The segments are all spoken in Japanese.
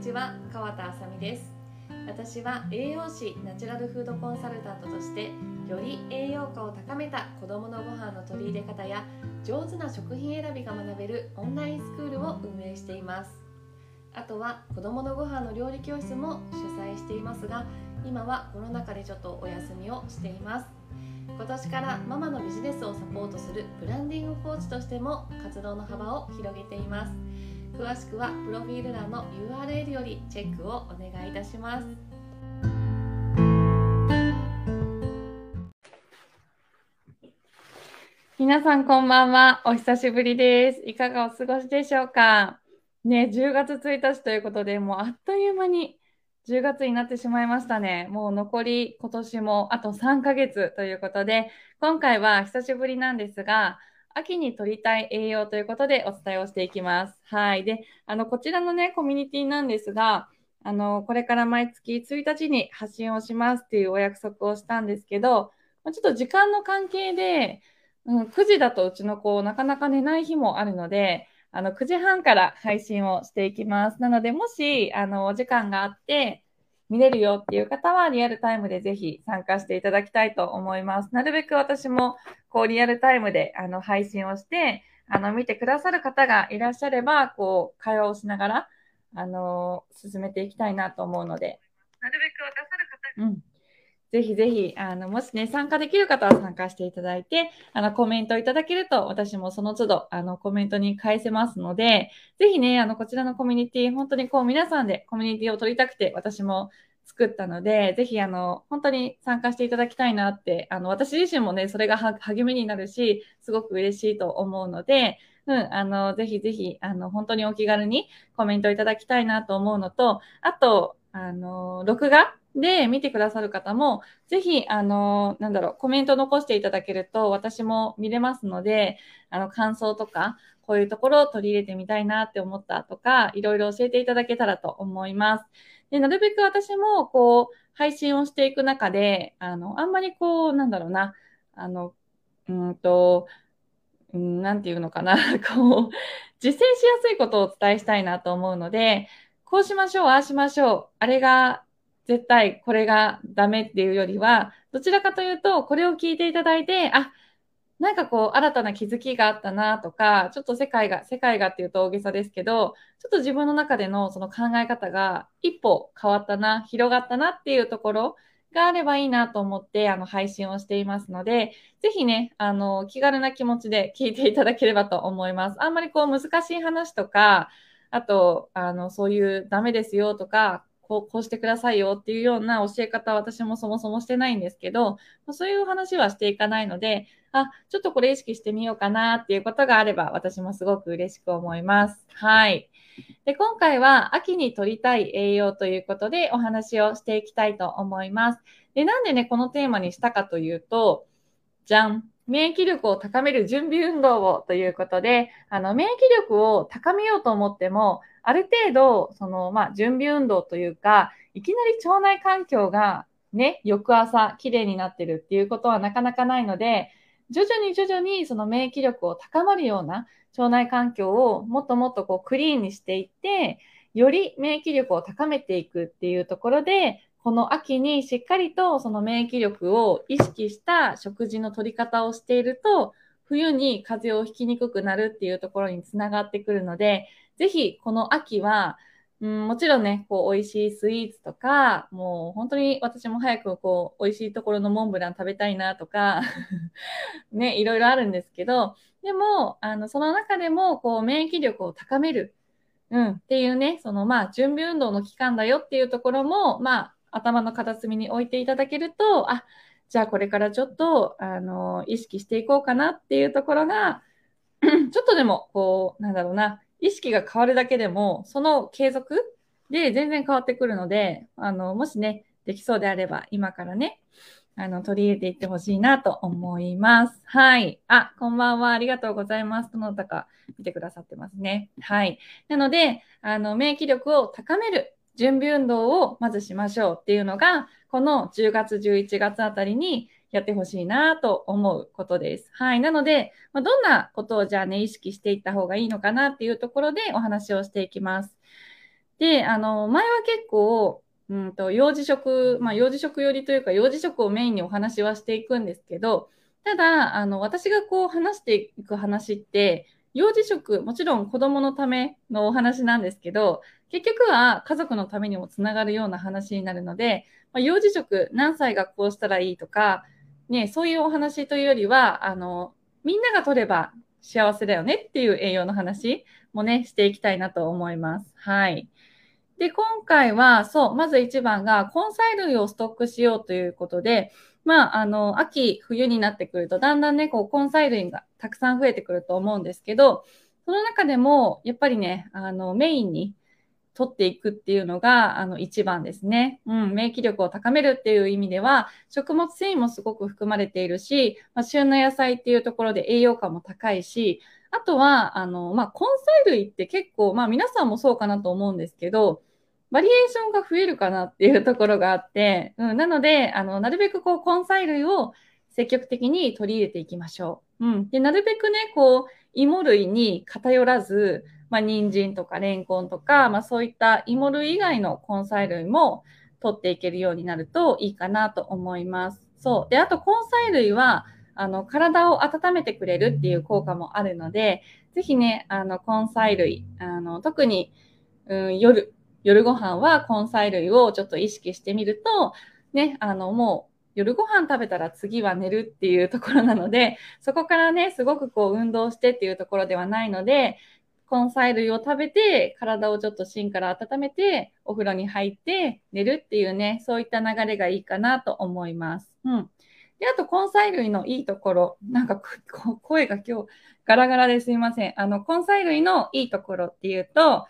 にちは川田あさみです。私は栄養士ナチュラルフードコンサルタントとしてより栄養価を高めた子どものご飯の取り入れ方や上手な食品選びが学べるオンラインスクールを運営しています。あとは子どものご飯の料理教室も主催していますが今はコロナ禍でちょっとお休みをしています。今年からママのビジネスをサポートするブランディングコーチとしても活動の幅を広げています。詳しくはプロフィール欄の URL よりチェックをお願いいたします皆さんこんばんは。お久しぶりです。いかがお過ごしでしょうか？ね、10月1日ということで、もうあっという間に10月になってしまいましたね。もう残り今年もあと3ヶ月ということで、今回は久しぶりなんですが、秋に取りたい栄養ということでお伝えをしていきます。はい。で、あの、こちらのね、コミュニティなんですが、あの、これから毎月1日に発信をしますっていうお約束をしたんですけど、ちょっと時間の関係で、うん、9時だとうちの子、なかなか寝ない日もあるので、あの、9時半から配信をしていきます。なので、もし、あの、お時間があって、見れるよっていう方は、リアルタイムでぜひ参加していただきたいと思います。なるべく私も、こう、リアルタイムで、あの、配信をして、あの、見てくださる方がいらっしゃれば、こう、会話をしながら、あの、進めていきたいなと思うので。なるべく渡さる方が、うん。ぜひぜひ、あの、もしね、参加できる方は参加していただいて、あの、コメントいただけると、私もその都度、あの、コメントに返せますので、ぜひね、あの、こちらのコミュニティ、本当にこう、皆さんでコミュニティを取りたくて、私も作ったので、ぜひ、あの、本当に参加していただきたいなって、あの、私自身もね、それが励みになるし、すごく嬉しいと思うので、うん、あの、ぜひぜひ、あの、本当にお気軽にコメントいただきたいなと思うのと、あと、あの、録画で見てくださる方も、ぜひ、あの、なんだろう、コメント残していただけると、私も見れますので、あの、感想とか、こういうところを取り入れてみたいなって思ったとか、いろいろ教えていただけたらと思います。で、なるべく私も、こう、配信をしていく中で、あの、あんまりこう、なんだろうな、あの、うんと、うん、なんていうのかな、こう、実践しやすいことをお伝えしたいなと思うので、こうしましょう、ああしましょう、あれが絶対これがダメっていうよりは、どちらかというと、これを聞いていただいて、あ、なんかこう、新たな気づきがあったなとか、ちょっと世界が、世界がっていうと大げさですけど、ちょっと自分の中でのその考え方が一歩変わったな、広がったなっていうところがあればいいなと思って、あの、配信をしていますので、ぜひね、あの、気軽な気持ちで聞いていただければと思います。あんまりこう、難しい話とか、あと、あの、そういうダメですよとか、こうこうしてくださいよっていうような教え方は私もそもそもしてないんですけど、そういう話はしていかないので、あ、ちょっとこれ意識してみようかなっていうことがあれば、私もすごく嬉しく思います。はい。で、今回は秋に取りたい栄養ということでお話をしていきたいと思います。で、なんでね、このテーマにしたかというと、じゃん。免疫力を高める準備運動をということで、あの、免疫力を高めようと思っても、ある程度、その、まあ、準備運動というか、いきなり腸内環境がね、翌朝綺麗になってるっていうことはなかなかないので、徐々に徐々にその免疫力を高まるような腸内環境をもっともっとこうクリーンにしていって、より免疫力を高めていくっていうところで、この秋にしっかりとその免疫力を意識した食事の取り方をしていると、冬に風邪をひきにくくなるっていうところにつながってくるので、ぜひこの秋は、うん、もちろんね、こう、美味しいスイーツとか、もう本当に私も早くこう、美味しいところのモンブラン食べたいなとか ね、いろいろあるんですけど、でも、あの、その中でも、こう、免疫力を高める、うん、っていうね、その、まあ、準備運動の期間だよっていうところも、まあ、頭の片隅に置いていただけると、あ、じゃあこれからちょっと、あの、意識していこうかなっていうところが、ちょっとでも、こう、なんだろうな、意識が変わるだけでも、その継続で全然変わってくるので、あの、もしね、できそうであれば、今からね、あの、取り入れていってほしいなと思います。はい。あ、こんばんは。ありがとうございます。どなたか見てくださってますね。はい。なので、あの、免疫力を高める準備運動をまずしましょうっていうのが、この10月、11月あたりにやってほしいなと思うことです。はい。なので、まあ、どんなことをじゃあね、意識していった方がいいのかなっていうところでお話をしていきます。で、あの、前は結構、うんと、幼児食、まあ、幼児食寄りというか、幼児食をメインにお話はしていくんですけど、ただ、あの、私がこう話していく話って、幼児食、もちろん子供のためのお話なんですけど、結局は家族のためにもつながるような話になるので、まあ、幼児食何歳がこうしたらいいとか、ね、そういうお話というよりは、あの、みんなが取れば幸せだよねっていう栄養の話もね、していきたいなと思います。はい。で、今回は、そう、まず一番が、根菜類をストックしようということで、まあ、あの、秋、冬になってくると、だんだんね、こう、根菜類がたくさん増えてくると思うんですけど、その中でも、やっぱりね、あの、メインに取っていくっていうのが、あの、一番ですね。うん、免疫力を高めるっていう意味では、食物繊維もすごく含まれているし、まあ、旬の野菜っていうところで栄養価も高いし、あとは、あの、まあ、根菜類って結構、まあ、皆さんもそうかなと思うんですけど、バリエーションが増えるかなっていうところがあって、うん、なので、あの、なるべくこう、根菜類を積極的に取り入れていきましょう。うん。で、なるべくね、こう、芋類に偏らず、まあ、人参とかレンコンとか、まあ、そういった芋類以外の根菜類も取っていけるようになるといいかなと思います。そう。で、あと根菜類は、あの、体を温めてくれるっていう効果もあるので、ぜひね、あの、根菜類、あの、特に、うん、夜、夜ご飯は根菜類をちょっと意識してみると、ね、あの、もう夜ご飯食べたら次は寝るっていうところなので、そこからね、すごくこう運動してっていうところではないので、根菜類を食べて、体をちょっと芯から温めて、お風呂に入って寝るっていうね、そういった流れがいいかなと思います。うん。で、あと根菜類のいいところ、なんか声が今日ガラガラですいません。あの、根菜類のいいところっていうと、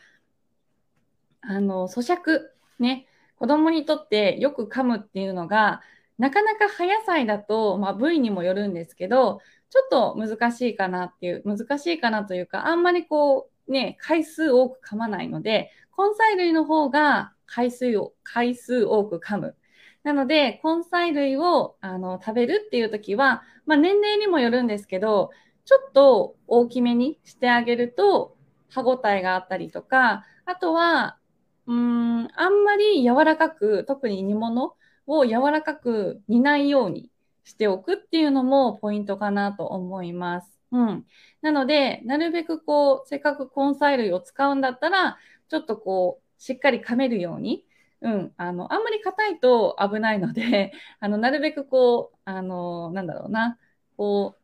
あの、咀嚼、ね、子供にとってよく噛むっていうのが、なかなか葉野菜だと、まあ、部位にもよるんですけど、ちょっと難しいかなっていう、難しいかなというか、あんまりこう、ね、回数多く噛まないので、根菜類の方が回数を、回数多く噛む。なので、根菜類をあの食べるっていう時は、まあ、年齢にもよるんですけど、ちょっと大きめにしてあげると、歯ごたえがあったりとか、あとは、うん、あんまり柔らかく、特に煮物を柔らかく煮ないようにしておくっていうのもポイントかなと思います。うん。なので、なるべくこう、せっかく根菜類を使うんだったら、ちょっとこう、しっかり噛めるように、うん、あの、あんまり硬いと危ないので、あの、なるべくこう、あの、なんだろうな、こ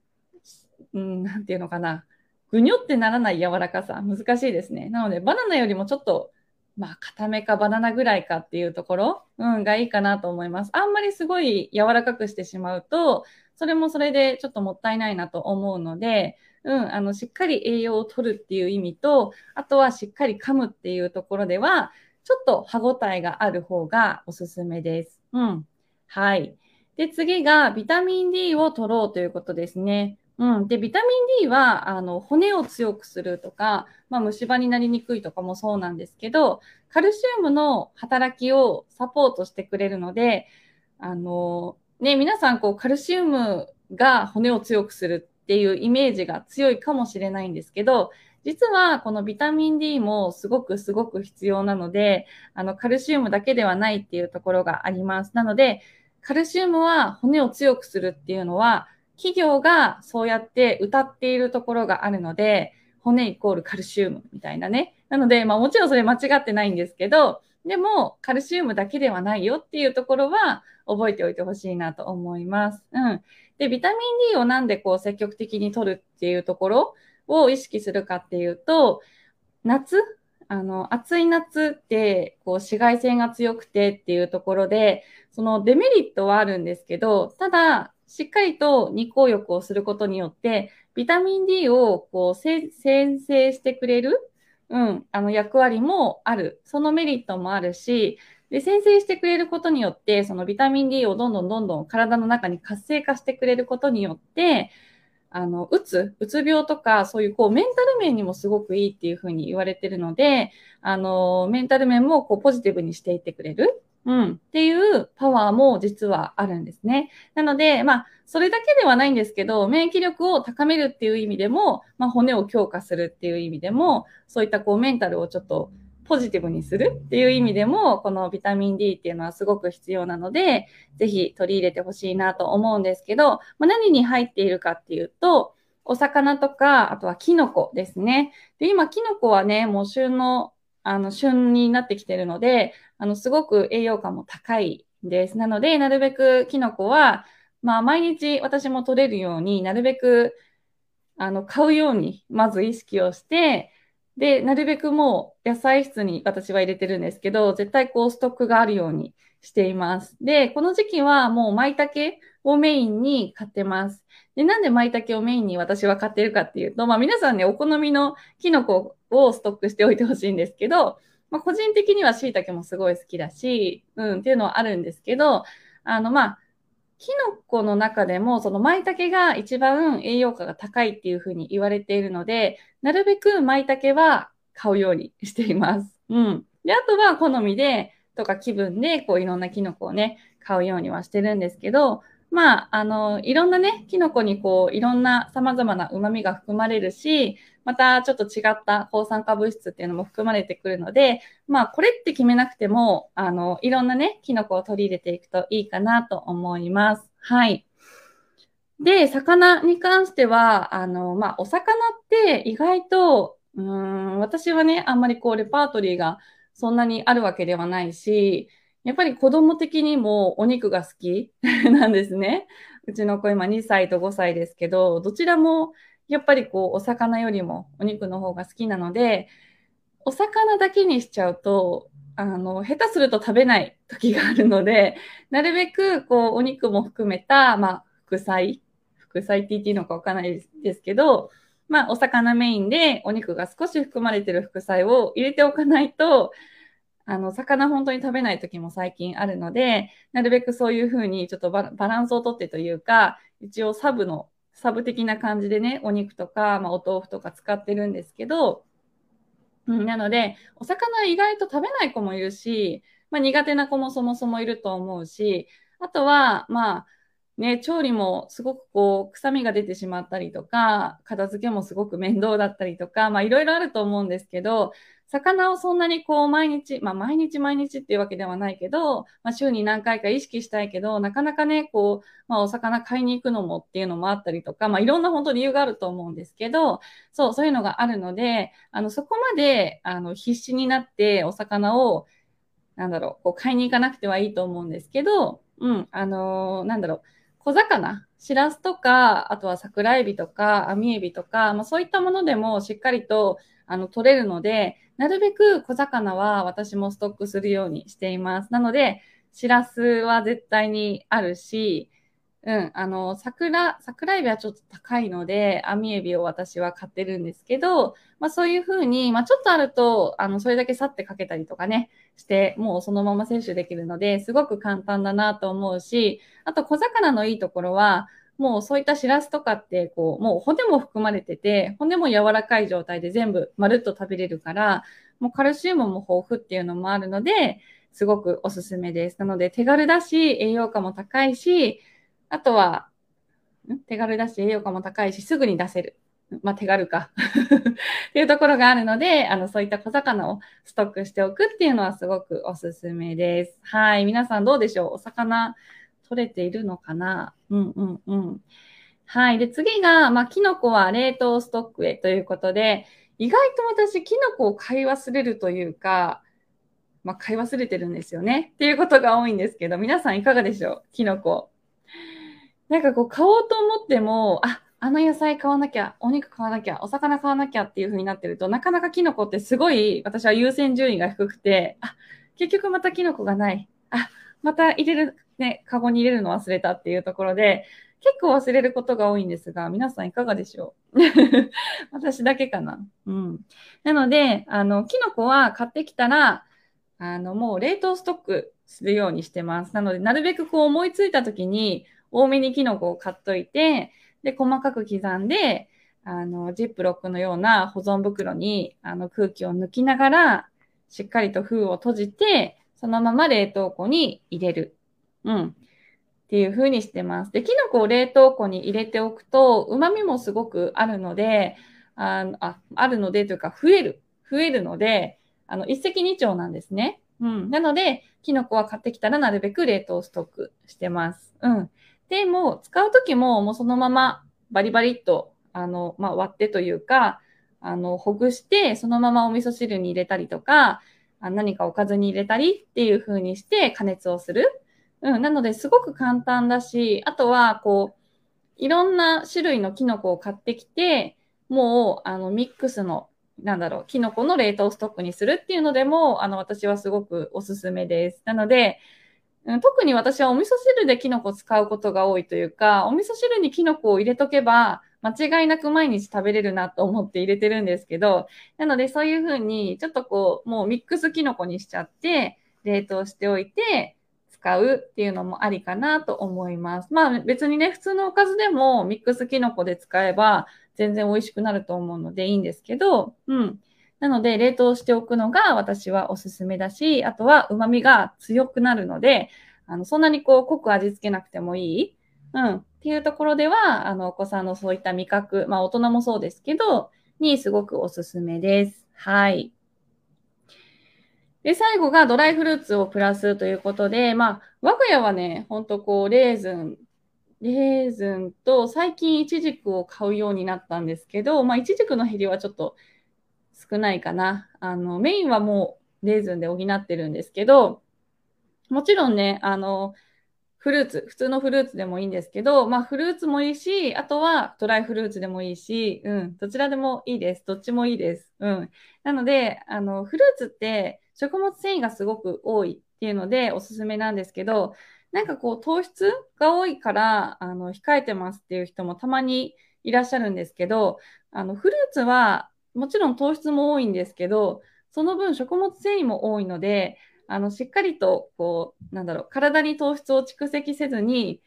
う、うん、なんていうのかな、ぐにょってならない柔らかさ、難しいですね。なので、バナナよりもちょっとまあ、固めかバナナぐらいかっていうところ、うん、がいいかなと思います。あんまりすごい柔らかくしてしまうと、それもそれでちょっともったいないなと思うので、うん、あの、しっかり栄養を取るっていう意味と、あとはしっかり噛むっていうところでは、ちょっと歯ごたえがある方がおすすめです。うん。はい。で、次がビタミン D を取ろうということですね。うん。で、ビタミン D は、あの、骨を強くするとか、まあ、虫歯になりにくいとかもそうなんですけど、カルシウムの働きをサポートしてくれるので、あの、ね、皆さん、こう、カルシウムが骨を強くするっていうイメージが強いかもしれないんですけど、実はこのビタミン D もすごくすごく必要なので、あの、カルシウムだけではないっていうところがあります。なので、カルシウムは骨を強くするっていうのは、企業がそうやって歌っているところがあるので、骨イコールカルシウムみたいなね。なので、まあもちろんそれ間違ってないんですけど、でもカルシウムだけではないよっていうところは覚えておいてほしいなと思います。うん。で、ビタミン D をなんでこう積極的に取るっていうところを意識するかっていうと、夏？あの、暑い夏って、こう、紫外線が強くてっていうところで、そのデメリットはあるんですけど、ただ、しっかりと日光浴をすることによって、ビタミン D をこう生成してくれる、うん、あの役割もある。そのメリットもあるし、で、先制してくれることによって、そのビタミン D をどんどんどんどん体の中に活性化してくれることによって、あの、うつ、うつ病とか、そういうこう、メンタル面にもすごくいいっていうふうに言われてるので、あの、メンタル面もこう、ポジティブにしていってくれる。うん、っていうパワーも実はあるんですね。なので、まあ、それだけではないんですけど、免疫力を高めるっていう意味でも、まあ、骨を強化するっていう意味でも、そういったこうメンタルをちょっとポジティブにするっていう意味でも、このビタミン D っていうのはすごく必要なので、ぜひ取り入れてほしいなと思うんですけど、まあ、何に入っているかっていうと、お魚とか、あとはキノコですね。で、今、キノコはね、もう旬の、あの、旬になってきてるので、あの、すごく栄養価も高いです。なので、なるべくキノコは、まあ、毎日私も取れるようになるべく、あの、買うように、まず意識をして、で、なるべくもう野菜室に私は入れてるんですけど、絶対こうストックがあるようにしています。で、この時期はもう舞茸をメインに買ってます。で、なんで舞茸をメインに私は買ってるかっていうと、まあ皆さんね、お好みのキノコをストックしておいてほしいんですけど、まあ個人的には椎茸もすごい好きだし、うん、っていうのはあるんですけど、あのまあ、キノコの中でも、その舞茸が一番栄養価が高いっていうふうに言われているので、なるべく舞茸は買うようにしています。うん。で、あとは好みで、とか気分で、こういろんなキノコをね、買うようにはしてるんですけど、まあ、あの、いろんなね、キノコにこう、いろんな様々な旨味が含まれるし、またちょっと違った抗酸化物質っていうのも含まれてくるので、まあ、これって決めなくても、あの、いろんなね、キノコを取り入れていくといいかなと思います。はい。で、魚に関しては、あの、まあ、お魚って意外と、うん、私はね、あんまりこう、レパートリーがそんなにあるわけではないし、やっぱり子供的にもお肉が好き なんですね。うちの子今2歳と5歳ですけど、どちらもやっぱりこうお魚よりもお肉の方が好きなので、お魚だけにしちゃうと、あの、下手すると食べない時があるので、なるべくこうお肉も含めた、まあ、副菜、副菜って言っていいのかわかんないですけど、まあ、お魚メインでお肉が少し含まれてる副菜を入れておかないと、あの、魚本当に食べない時も最近あるので、なるべくそういうふうにちょっとバランスをとってというか、一応サブの、サブ的な感じでね、お肉とか、まあ、お豆腐とか使ってるんですけど、うん、なので、お魚意外と食べない子もいるし、まあ、苦手な子もそもそもいると思うし、あとは、まあ、ね、調理もすごくこう、臭みが出てしまったりとか、片付けもすごく面倒だったりとか、まあいろいろあると思うんですけど、魚をそんなにこう毎日、まあ毎日毎日っていうわけではないけど、まあ週に何回か意識したいけど、なかなかね、こう、まあお魚買いに行くのもっていうのもあったりとか、まあいろんな本当理由があると思うんですけど、そう、そういうのがあるので、あの、そこまで、あの、必死になってお魚を、なんだろう、こう買いに行かなくてはいいと思うんですけど、うん、あのー、なんだろう、小魚、しらすとか、あとは桜エビとか、網エビとか、まあそういったものでもしっかりと、あの、取れるので、なるべく小魚は私もストックするようにしています。なので、しらすは絶対にあるし、うん、あの、桜、桜エビはちょっと高いので、網エビを私は買ってるんですけど、まあそういうふうに、まあちょっとあると、あの、それだけさってかけたりとかね、して、もうそのまま摂取できるので、すごく簡単だなと思うし、あと小魚のいいところは、もうそういったシラスとかって、こう、もう骨も含まれてて、骨も柔らかい状態で全部まるっと食べれるから、もうカルシウムも豊富っていうのもあるので、すごくおすすめです。なので手軽だし、栄養価も高いし、あとは、手軽だし栄養価も高いし、すぐに出せる。まあ、手軽か っていうところがあるので、あの、そういった小魚をストックしておくっていうのはすごくおすすめです。はい。皆さんどうでしょう？お魚取れているのかな？うんうんうん。はい。で、次が、まあ、キノコは冷凍ストックへということで、意外と私、キノコを買い忘れるというか、まあ、買い忘れてるんですよね。っていうことが多いんですけど、皆さんいかがでしょう？キノコ。なんかこう、買おうと思っても、あ、あの野菜買わなきゃ、お肉買わなきゃ、お魚買わなきゃっていう風になってると、なかなかキノコってすごい、私は優先順位が低くて、あ、結局またキノコがない。あ、また入れる、ね、カゴに入れるの忘れたっていうところで、結構忘れることが多いんですが、皆さんいかがでしょう？私だけかな？うん。なので、あの、キノコは買ってきたら、あの、もう冷凍ストックするようにしてます。なので、なるべくこう思いついた時に、多めにキノコを買っといて、で、細かく刻んで、あの、ジップロックのような保存袋に、あの、空気を抜きながら、しっかりと封を閉じて、そのまま冷凍庫に入れる。うん。っていう風にしてます。で、キノコを冷凍庫に入れておくと、旨味もすごくあるので、あああるのでというか、増える。増えるので、あの、一石二鳥なんですね。うん。なので、キノコは買ってきたらなるべく冷凍ストックしてます。うん。で、もう使うときももうそのままバリバリっと、あの、まあ、割ってというか、あの、ほぐして、そのままお味噌汁に入れたりとか、何かおかずに入れたりっていう風にして加熱をする。うん。なので、すごく簡単だし、あとは、こう、いろんな種類のキノコを買ってきて、もう、あの、ミックスのなんだろう、キノコの冷凍ストックにするっていうのでも、あの、私はすごくおすすめです。なので、特に私はお味噌汁でキノコ使うことが多いというか、お味噌汁にキノコを入れとけば、間違いなく毎日食べれるなと思って入れてるんですけど、なのでそういうふうに、ちょっとこう、もうミックスキノコにしちゃって、冷凍しておいて、使うっていうのもありかなと思います。まあ別にね、普通のおかずでもミックスキノコで使えば、全然美味しくなると思うのでいいんですけど、うん。なので、冷凍しておくのが私はおすすめだし、あとは旨味が強くなるので、あの、そんなにこう、濃く味付けなくてもいい。うん。っていうところでは、あの、お子さんのそういった味覚、まあ、大人もそうですけど、にすごくおすすめです。はい。で、最後がドライフルーツをプラスということで、まあ、我が家はね、ほんとこう、レーズンレーズンと最近イチジクを買うようになったんですけど、まあ、イチジクの減りはちょっと少ないかな。あの、メインはもうレーズンで補ってるんですけど、もちろんね、あの、フルーツ、普通のフルーツでもいいんですけど、まあフルーツもいいし、あとはドライフルーツでもいいし、うん、どちらでもいいです。どっちもいいです。うん。なので、あの、フルーツって食物繊維がすごく多いっていうのでおすすめなんですけど、なんかこう糖質が多いからあの控えてますっていう人もたまにいらっしゃるんですけど、あのフルーツはもちろん糖質も多いんですけど、その分食物繊維も多いので、あのしっかりとこう、なんだろう、体に糖質を蓄積せずに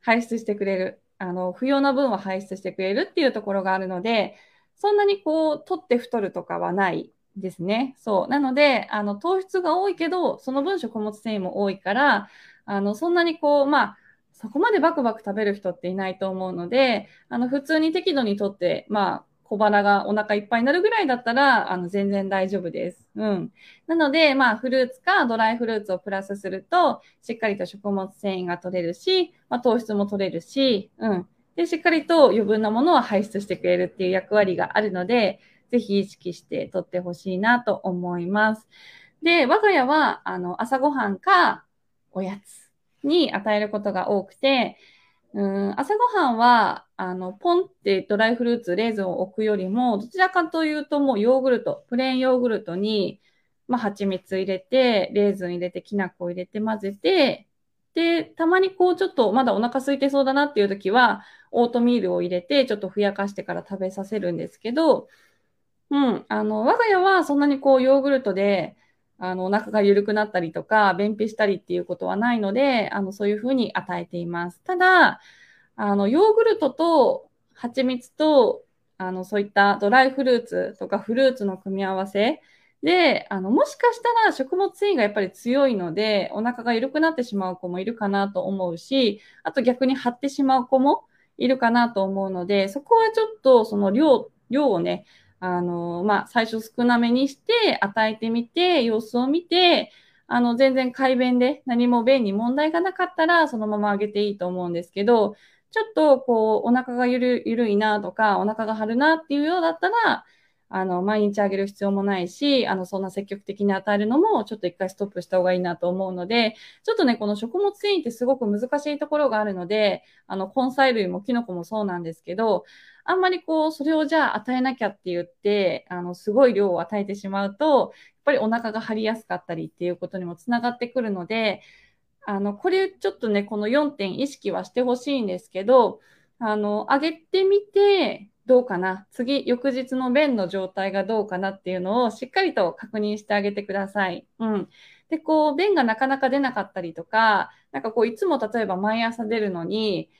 排出してくれる。あの、不要な分は排出してくれるっていうところがあるので、そんなにこう、取って太るとかはないですね。そう。なので、あの、糖質が多いけど、その分食物繊維も多いから、あの、そんなにこう、まあ、そこまでバクバク食べる人っていないと思うので、あの、普通に適度にとって、まあ、小腹がお腹いっぱいになるぐらいだったら、あの、全然大丈夫です。うん。なので、まあ、フルーツかドライフルーツをプラスすると、しっかりと食物繊維が取れるし、まあ、糖質も取れるし、うん。で、しっかりと余分なものを排出してくれるっていう役割があるので、ぜひ意識して取ってほしいなと思います。で、我が家は、あの、朝ごはんか、おやつに与えることが多くて、うん、朝ごはんは、あの、ポンってドライフルーツ、レーズンを置くよりも、どちらかというともうヨーグルト、プレーンヨーグルトに、まあ、蜂蜜入れて、レーズン入れて、きな粉入れて混ぜて、で、たまにこうちょっとまだお腹空いてそうだなっていう時は、オートミールを入れて、ちょっとふやかしてから食べさせるんですけど、うん、あの、我が家はそんなにこうヨーグルトで、あの、お腹が緩くなったりとか、便秘したりっていうことはないので、あの、そういうふうに与えています。ただ、あの、ヨーグルトと蜂蜜と、あの、そういったドライフルーツとかフルーツの組み合わせで、あの、もしかしたら食物繊維がやっぱり強いので、お腹が緩くなってしまう子もいるかなと思うし、あと逆に張ってしまう子もいるかなと思うので、そこはちょっとその量、量をね、あの、まあ、最初少なめにして与えてみて、様子を見て、あの、全然改便で何も便に問題がなかったら、そのままあげていいと思うんですけど、ちょっと、こう、お腹がゆる、ゆるいなとか、お腹が張るなっていうようだったら、あの、毎日あげる必要もないし、あの、そんな積極的に与えるのも、ちょっと一回ストップした方がいいなと思うので、ちょっとね、この食物繊維ってすごく難しいところがあるので、あの、根菜類もキノコもそうなんですけど、あんまりこう、それをじゃあ与えなきゃって言って、あの、すごい量を与えてしまうと、やっぱりお腹が張りやすかったりっていうことにもつながってくるので、あの、これちょっとね、この4点意識はしてほしいんですけど、あの、上げてみて、どうかな？次、翌日の便の状態がどうかなっていうのをしっかりと確認してあげてください。うん。で、こう、便がなかなか出なかったりとか、なんかこう、いつも例えば毎朝出るのに、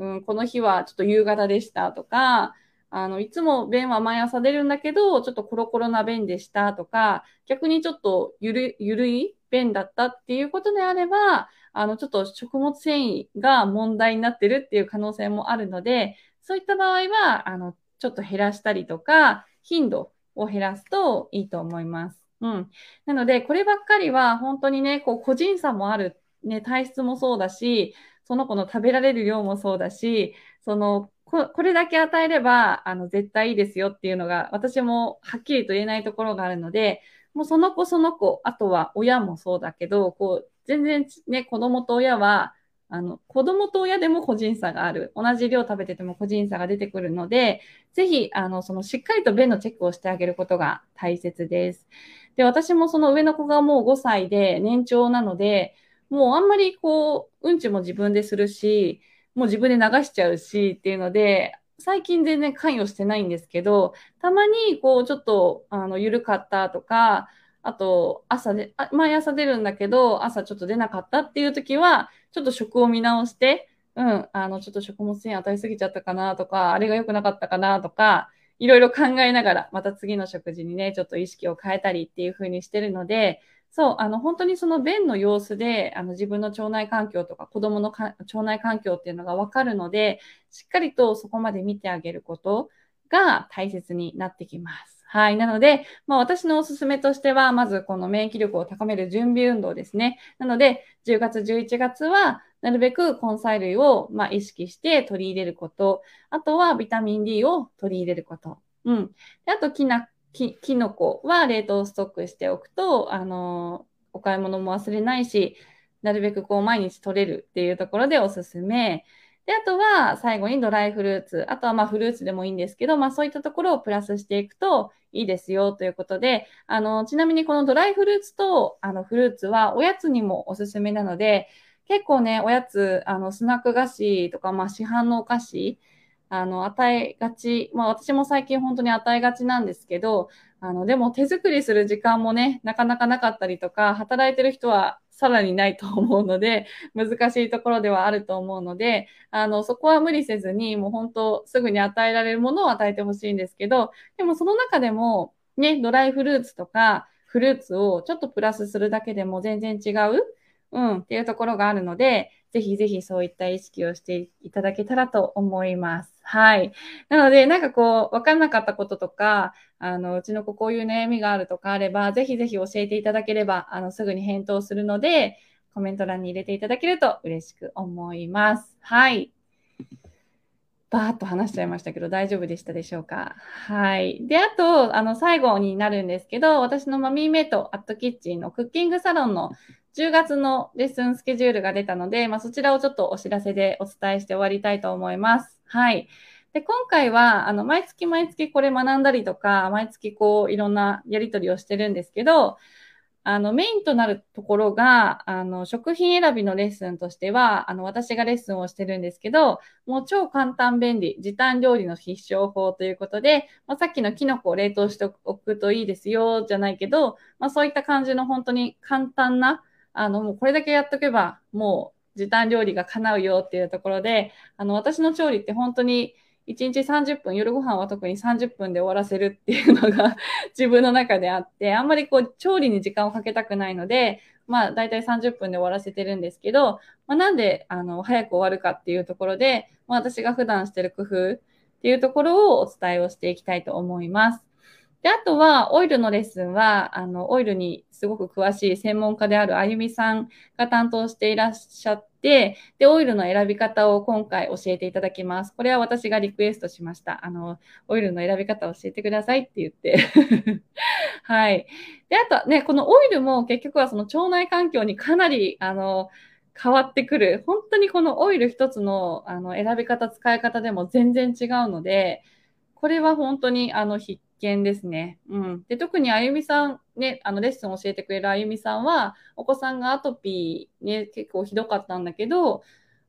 うん、この日はちょっと夕方でしたとか、あの、いつも便は毎朝出るんだけど、ちょっとコロコロな便でしたとか、逆にちょっとゆる、ゆるい便だったっていうことであれば、あの、ちょっと食物繊維が問題になってるっていう可能性もあるので、そういった場合は、あの、ちょっと減らしたりとか、頻度を減らすといいと思います。うん。なので、こればっかりは本当にね、こう個人差もある、ね、体質もそうだし、その子の食べられる量もそうだし、その、ここれだけ与えれば、あの、絶対いいですよっていうのが、私もはっきりと言えないところがあるので、もうその子その子、あとは親もそうだけど、こう、全然ね、子供と親は、あの、子供と親でも個人差がある。同じ量食べてても個人差が出てくるので、ぜひ、あの、そのしっかりと便のチェックをしてあげることが大切です。で、私もその上の子がもう5歳で年長なので、もうあんまりこう、うんちも自分でするし、もう自分で流しちゃうしっていうので、最近全然関与してないんですけど、たまにこう、ちょっと、あの、緩かったとか、あと、朝で、毎朝出るんだけど、朝ちょっと出なかったっていう時は、ちょっと食を見直して、うん、あの、ちょっと食物繊維与えすぎちゃったかなとか、あれが良くなかったかなとか、いろいろ考えながら、また次の食事にね、ちょっと意識を変えたりっていう風にしてるので、そう、あの、本当にその便の様子で、あの、自分の腸内環境とか子供の腸内環境っていうのがわかるので、しっかりとそこまで見てあげることが大切になってきます。はい。なので、まあ私のおすすめとしては、まずこの免疫力を高める準備運動ですね。なので、10月、11月は、なるべく根菜類を、まあ、意識して取り入れること。あとはビタミン D を取り入れること。うん。であと、きな、き、きのこは冷凍ストックしておくと、あの、お買い物も忘れないし、なるべくこう毎日取れるっていうところでおすすめ。で、あとは最後にドライフルーツ。あとはまあフルーツでもいいんですけど、まあそういったところをプラスしていくといいですよということで、あの、ちなみにこのドライフルーツとあのフルーツはおやつにもおすすめなので、結構ね、おやつ、あの、スナック菓子とか、まあ市販のお菓子、あの、与えがち、まあ私も最近本当に与えがちなんですけど、あの、でも手作りする時間もね、なかなかなかったりとか、働いてる人はさらにないと思うので、難しいところではあると思うので、あの、そこは無理せずに、もう本当すぐに与えられるものを与えてほしいんですけど、でもその中でも、ね、ドライフルーツとか、フルーツをちょっとプラスするだけでも全然違う、うん、っていうところがあるので、ぜひぜひそういった意識をしていただけたらと思います。はい。なので、なんかこう、わかんなかったこととか、あの、うちの子こういう悩みがあるとかあれば、ぜひぜひ教えていただければ、あの、すぐに返答するので、コメント欄に入れていただけると嬉しく思います。はい。バーッと話しちゃいましたけど、大丈夫でしたでしょうか？はい。で、あと、あの、最後になるんですけど、私のマミーメイトアットキッチンのクッキングサロンの10月のレッスンスケジュールが出たので、まあ、そちらをちょっとお知らせでお伝えして終わりたいと思います。はい。で、今回は、あの、毎月毎月これ学んだりとか、毎月こう、いろんなやりとりをしてるんですけど、あの、メインとなるところが、あの、食品選びのレッスンとしては、あの、私がレッスンをしてるんですけど、もう超簡単便利、時短料理の必勝法ということで、まあ、さっきのキノコを冷凍しておくといいですよ、じゃないけど、まあ、そういった感じの本当に簡単な、あの、もうこれだけやっとけば、もう時短料理が叶うよっていうところで、あの、私の調理って本当に1日30分、夜ご飯は特に30分で終わらせるっていうのが 自分の中であって、あんまりこう、調理に時間をかけたくないので、まあ、だいたい30分で終わらせてるんですけど、まあ、なんで、あの、早く終わるかっていうところで、まあ、私が普段してる工夫っていうところをお伝えをしていきたいと思います。で、あとは、オイルのレッスンは、あの、オイルにすごく詳しい専門家であるあゆみさんが担当していらっしゃって、で、オイルの選び方を今回教えていただきます。これは私がリクエストしました。あの、オイルの選び方を教えてくださいって言って はい。で、あとね、このオイルも結局はその腸内環境にかなり、あの、変わってくる。本当にこのオイル一つのあの選び方、使い方でも全然違うので、これは本当にあの必見ですね。うん。で、特にあゆみさん、ね、あの、レッスンを教えてくれるあゆみさんは、お子さんがアトピーね、結構ひどかったんだけど、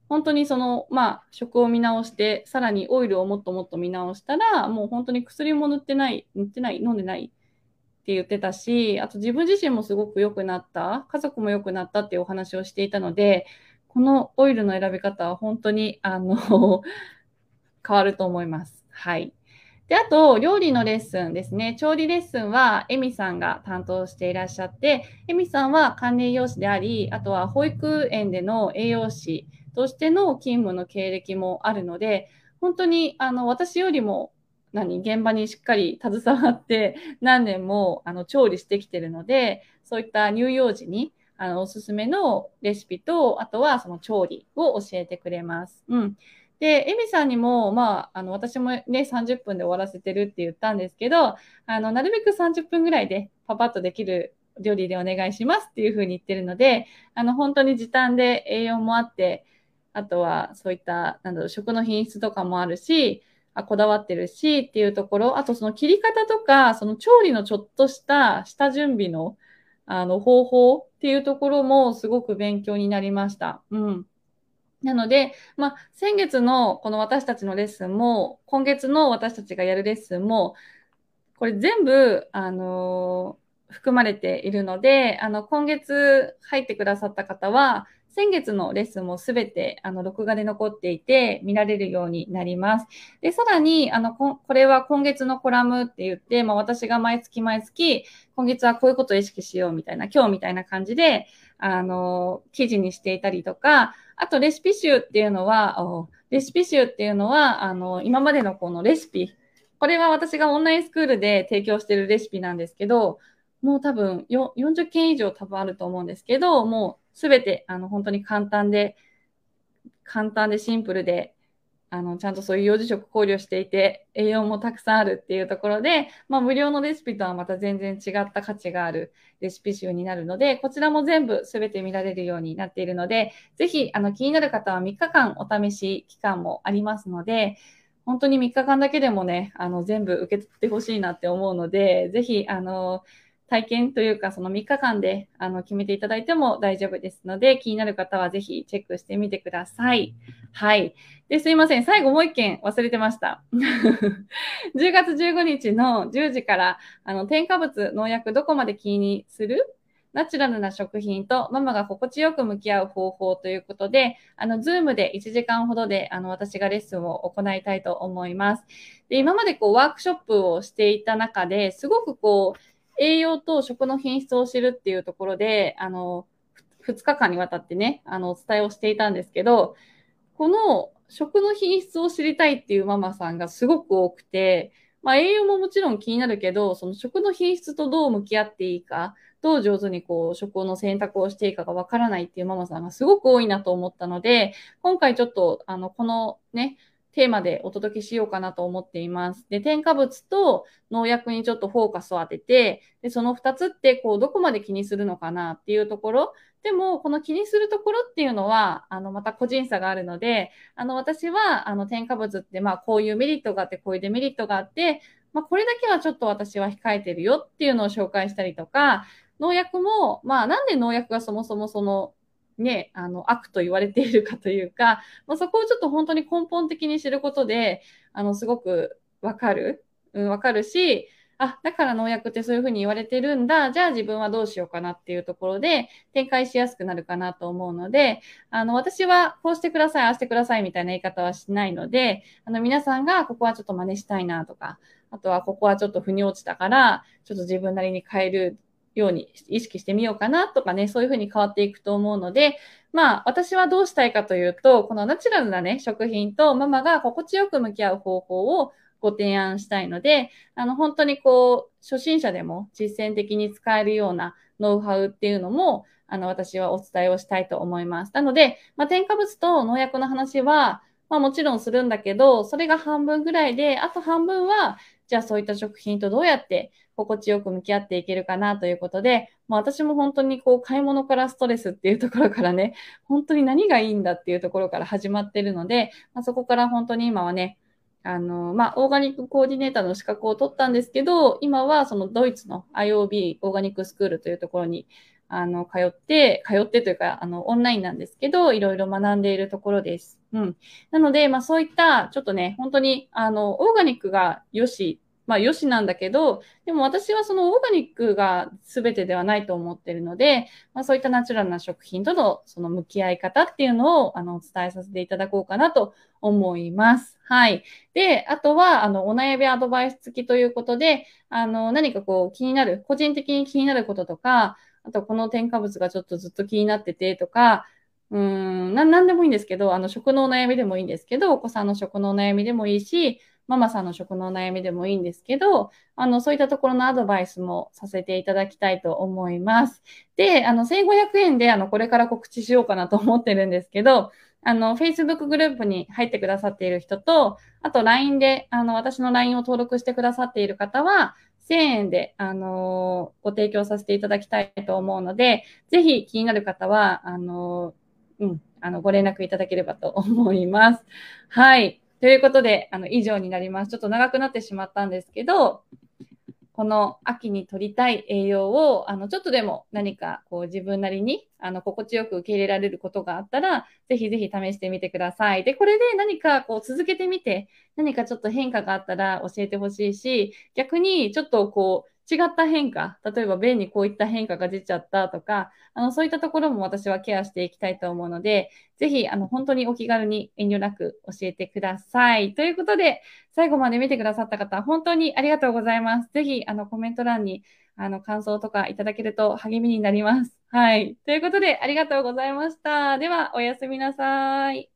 本当にその、まあ、食を見直して、さらにオイルをもっともっと見直したら、もう本当に薬も塗ってない、塗ってない、飲んでないって言ってたし、あと自分自身もすごく良くなった、家族も良くなったっていうお話をしていたので、このオイルの選び方は本当に、あの 変わると思います。はい。で、あと、料理のレッスンですね。調理レッスンは、エミさんが担当していらっしゃって、エミさんは管理栄養士であり、あとは保育園での栄養士としての勤務の経歴もあるので、本当に、あの、私よりも、何、現場にしっかり携わって何年もあの調理してきてるので、そういった乳幼児にあのおすすめのレシピと、あとはその調理を教えてくれます。うん。で、エミさんにも、まあ、あの、私もね、30分で終わらせてるって言ったんですけど、あの、なるべく30分ぐらいでパパッとできる料理でお願いしますっていうふうに言ってるので、あの、本当に時短で栄養もあって、あとはそういった、なんだろう、食の品質とかもあるし、あこだわってるしっていうところ、あとその切り方とか、その調理のちょっとした下準備の、あの、方法っていうところもすごく勉強になりました。うん。なので、まあ、先月のこの私たちのレッスンも、今月の私たちがやるレッスンも、これ全部、あのー、含まれているので、あの、今月入ってくださった方は、先月のレッスンもすべて、あの、録画で残っていて、見られるようになります。で、さらに、あの、これは今月のコラムって言って、まあ、私が毎月毎月、今月はこういうことを意識しようみたいな、今日みたいな感じで、あの、記事にしていたりとか、あとレシピ集っていうのは、レシピ集っていうのは、あの、今までのこのレシピ、これは私がオンラインスクールで提供してるレシピなんですけど、もう多分40件以上多分あると思うんですけど、もうすべて、あの、本当に簡単で、簡単でシンプルで、あの、ちゃんとそういう幼児食考慮していて、栄養もたくさんあるっていうところで、まあ、無料のレシピとはまた全然違った価値があるレシピ集になるので、こちらも全部すべて見られるようになっているので、ぜひ、あの、気になる方は3日間お試し期間もありますので、本当に3日間だけでもね、あの、全部受け取ってほしいなって思うので、ぜひ、あの、体験というか、その3日間であの決めていただいても大丈夫ですので、気になる方はぜひチェックしてみてください。はい。で、すいません。最後もう一件忘れてました。10月15日の10時から、あの、添加物、農薬どこまで気にする？ナチュラルな食品とママが心地よく向き合う方法ということで、あの、 Zoom で1時間ほどで、あの、私がレッスンを行いたいと思います。で、今までこう、ワークショップをしていた中で、すごくこう、栄養と食の品質を知るっていうところで、あの、2日間にわたってね、あの、お伝えをしていたんですけど、この食の品質を知りたいっていうママさんがすごく多くて、まあ栄養ももちろん気になるけど、その食の品質とどう向き合っていいか、どう上手にこう食の選択をしていいかがわからないっていうママさんがすごく多いなと思ったので、今回ちょっとあの、このね、テーマでお届けしようかなと思っています。で、添加物と農薬にちょっとフォーカスを当てて、で、その2つってこう、どこまで気にするのかなっていうところ。でも、この気にするところっていうのは、あの、また個人差があるので、あの、私は、あの、添加物って、まあ、こういうメリットがあって、こういうデメリットがあって、まあ、これだけはちょっと私は控えてるよっていうのを紹介したりとか、農薬も、まあ、なんで農薬がそもそもそのね、あの、悪と言われているかというか、まあ、そこをちょっと本当に根本的に知ることで、あの、すごくわかる、うん、わかるし、あ、だから農薬ってそういうふうに言われてるんだ。じゃあ自分はどうしようかなっていうところで展開しやすくなるかなと思うので、あの、私はこうしてください、ああしてくださいみたいな言い方はしないので、あの、皆さんがここはちょっと真似したいなとか、あとはここはちょっと腑に落ちたから、ちょっと自分なりに変えるように意識してみようかなとかね、そういうふうに変わっていくと思うので、まあ、私はどうしたいかというと、このナチュラルなね、食品とママが心地よく向き合う方法をご提案したいので、あの、本当にこう、初心者でも実践的に使えるようなノウハウっていうのも、あの、私はお伝えをしたいと思います。なので、まあ、添加物と農薬の話は、まあもちろんするんだけど、それが半分ぐらいで、あと半分は、じゃあそういった食品とどうやって心地よく向き合っていけるかなということで、まあ、私も本当にこう買い物からストレスっていうところからね、本当に何がいいんだっていうところから始まってるので、まあ、そこから本当に今はね、あの、まあ、オーガニックコーディネーターの資格を取ったんですけど、今はそのドイツの IOB オーガニックスクールというところに、あの、通って、通ってというか、あの、オンラインなんですけど、いろいろ学んでいるところです。うん。なので、まあ、そういった、ちょっとね、本当に、あの、オーガニックが良しまあ、良しなんだけど、でも私はそのオーガニックが全てではないと思ってるので、まあ、そういったナチュラルな食品とのその向き合い方っていうのを、あの、お伝えさせていただこうかなと思います。はい。で、あとは、あの、お悩みアドバイス付きということで、あの、何かこう気になる、個人的に気になることとか、あとこの添加物がちょっとずっと気になっててとか、うん、な、なんでもいいんですけど、あの、食のお悩みでもいいんですけど、お子さんの食のお悩みでもいいし、ママさんの食の悩みでもいいんですけど、あの、そういったところのアドバイスもさせていただきたいと思います。で、あの、1500円で、あの、これから告知しようかなと思ってるんですけど、あの、Facebook グループに入ってくださっている人と、あと LINE で、あの、私の LINE を登録してくださっている方は、1000円で、あのご提供させていただきたいと思うので、ぜひ気になる方は、あのうん、あの、ご連絡いただければと思います。はい。ということで、あの、以上になります。ちょっと長くなってしまったんですけど、この秋に取りたい栄養を、あの、ちょっとでも何かこう自分なりに、あの、心地よく受け入れられることがあったら、ぜひぜひ試してみてください。で、これで何かこう続けてみて、何かちょっと変化があったら教えてほしいし、逆にちょっとこう、違った変化、例えば便にこういった変化が出ちゃったとか、あの、そういったところも私はケアしていきたいと思うので、ぜひ、あの、本当にお気軽に遠慮なく教えてください。ということで、最後まで見てくださった方、本当にありがとうございます。ぜひ、あの、コメント欄に、あの、感想とかいただけると励みになります。はい。ということで、ありがとうございました。では、おやすみなさい。